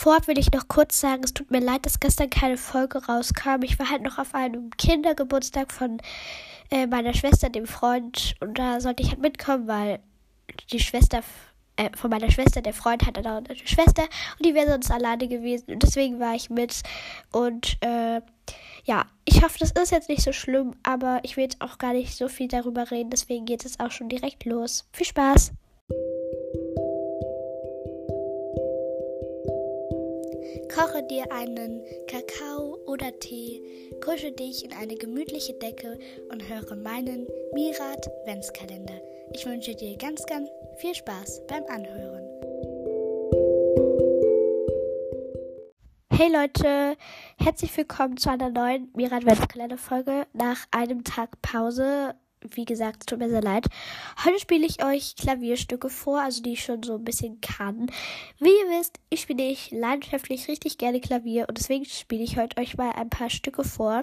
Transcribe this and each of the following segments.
Vorab will ich noch kurz sagen, es tut mir leid, dass gestern keine Folge rauskam. Ich war halt noch auf einem Kindergeburtstag von äh, meiner Schwester, dem Freund, und da sollte ich halt mitkommen, weil die Schwester äh, von meiner Schwester, der Freund da eine Schwester und die wäre sonst alleine gewesen und deswegen war ich mit und äh, ja, ich hoffe, das ist jetzt nicht so schlimm, aber ich will jetzt auch gar nicht so viel darüber reden, deswegen geht es auch schon direkt los. Viel Spaß! Koche dir einen Kakao oder Tee, kusche dich in eine gemütliche Decke und höre meinen Mirat Ventskalender. Ich wünsche dir ganz, ganz viel Spaß beim Anhören. Hey Leute, herzlich willkommen zu einer neuen Mirat Ventskalender Folge nach einem Tag Pause wie gesagt, tut mir sehr leid. Heute spiele ich euch Klavierstücke vor, also die ich schon so ein bisschen kann. Wie ihr wisst, ich spiele ich leidenschaftlich richtig gerne Klavier und deswegen spiele ich heute euch mal ein paar Stücke vor,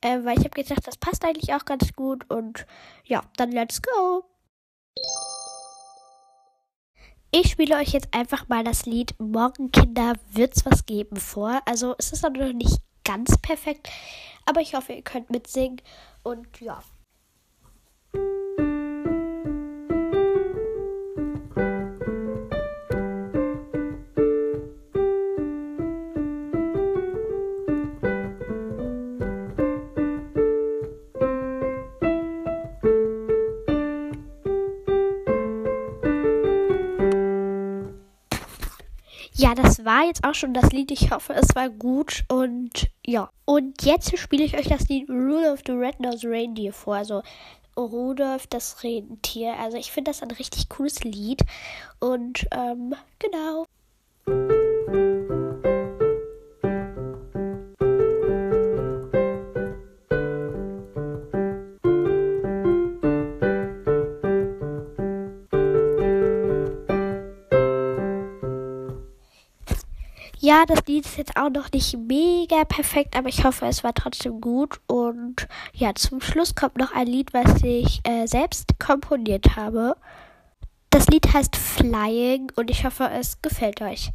äh, weil ich habe gedacht, das passt eigentlich auch ganz gut und ja, dann let's go! Ich spiele euch jetzt einfach mal das Lied Morgen Kinder wird's was geben vor. Also es ist noch nicht ganz perfekt, aber ich hoffe, ihr könnt mitsingen und ja. Ja, das war jetzt auch schon das Lied. Ich hoffe, es war gut. Und ja. Und jetzt spiele ich euch das Lied Rudolph the Red-Nosed Reindeer vor. Also Rudolf das Rentier. Also ich finde das ein richtig cooles Lied. Und ähm, genau. Ja, das Lied ist jetzt auch noch nicht mega perfekt, aber ich hoffe, es war trotzdem gut. Und ja, zum Schluss kommt noch ein Lied, was ich äh, selbst komponiert habe. Das Lied heißt Flying und ich hoffe, es gefällt euch.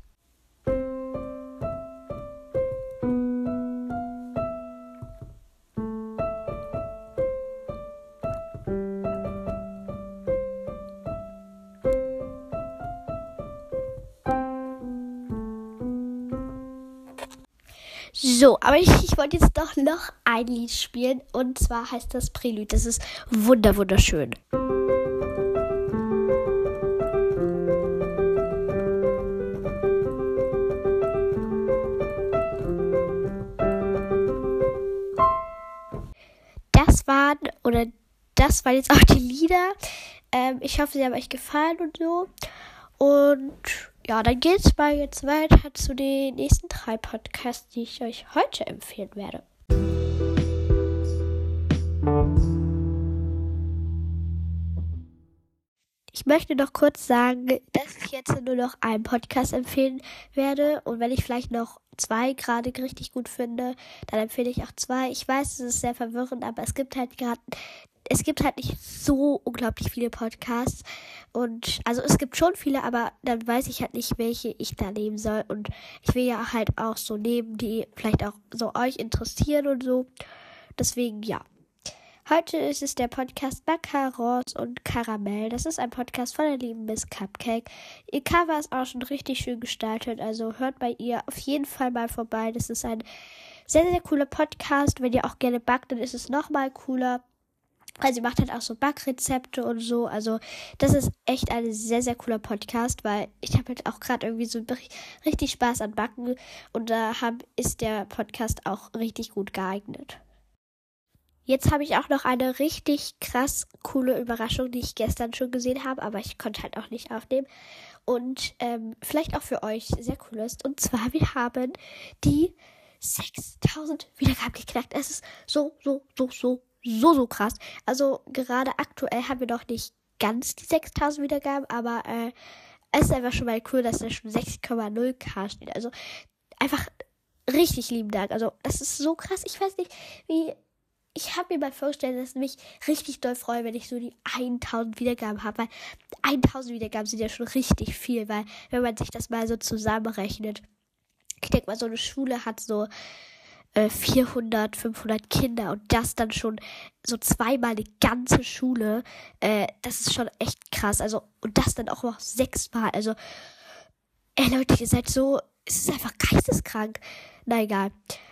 So, aber ich, ich wollte jetzt doch noch ein Lied spielen und zwar heißt das Prelude. Das ist wunder wunderschön. Das waren oder das waren jetzt auch die Lieder. Ähm, ich hoffe, sie haben euch gefallen und so. Und ja, dann geht's mal jetzt weiter zu den nächsten drei Podcasts, die ich euch heute empfehlen werde. Ich möchte noch kurz sagen, dass ich jetzt nur noch einen Podcast empfehlen werde. Und wenn ich vielleicht noch zwei gerade richtig gut finde, dann empfehle ich auch zwei. Ich weiß, es ist sehr verwirrend, aber es gibt halt gerade es gibt halt nicht so unglaublich viele Podcasts. Und also es gibt schon viele, aber dann weiß ich halt nicht, welche ich da nehmen soll. Und ich will ja halt auch so nehmen, die vielleicht auch so euch interessieren und so. Deswegen ja. Heute ist es der Podcast Macarons und Karamell. Das ist ein Podcast von der lieben Miss Cupcake. Ihr Cover ist auch schon richtig schön gestaltet, also hört bei ihr auf jeden Fall mal vorbei. Das ist ein sehr, sehr cooler Podcast. Wenn ihr auch gerne backt, dann ist es nochmal cooler. Also sie macht halt auch so Backrezepte und so. Also das ist echt ein sehr, sehr cooler Podcast, weil ich habe halt auch gerade irgendwie so richtig Spaß an Backen und da hab, ist der Podcast auch richtig gut geeignet. Jetzt habe ich auch noch eine richtig krass coole Überraschung, die ich gestern schon gesehen habe, aber ich konnte halt auch nicht aufnehmen. Und ähm, vielleicht auch für euch sehr cool ist. Und zwar, wir haben die 6000 Wiedergaben geknackt. Es ist so, so, so, so so, so krass. Also gerade aktuell haben wir noch nicht ganz die 6000 Wiedergaben, aber äh, es ist einfach schon mal cool, dass da schon 6,0k steht. Also einfach richtig lieben Dank. Also das ist so krass. Ich weiß nicht, wie... Ich habe mir mal vorgestellt, dass ich mich richtig doll freue, wenn ich so die 1000 Wiedergaben habe, weil 1000 Wiedergaben sind ja schon richtig viel, weil wenn man sich das mal so zusammenrechnet, Ich denke mal, so eine Schule hat so äh, 400, 500 Kinder und das dann schon so zweimal die ganze Schule. Äh, das ist schon echt krass. Also, und das dann auch noch sechsmal. Also, ey Leute, ihr seid so, es ist einfach geisteskrank. Na egal.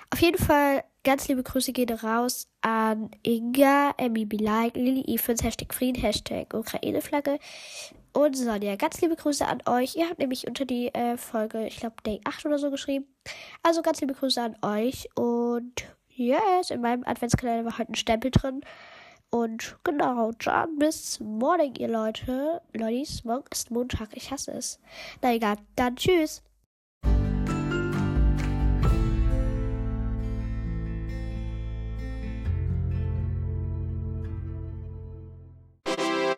Auf jeden Fall, ganz liebe Grüße gehen raus an Inga, Emmy Like, Lily Evans, Hashtag Frieden, Hashtag Ukraine-Flagge und Sonja. Ganz liebe Grüße an euch. Ihr habt nämlich unter die äh, Folge, ich glaube, Day 8 oder so geschrieben. Also ganz liebe Grüße an euch und yes, in meinem Adventskalender war heute ein Stempel drin. Und genau, dann bis morgen, ihr Leute. Leute, morgen ist Montag. Ich hasse es. Na egal, dann tschüss.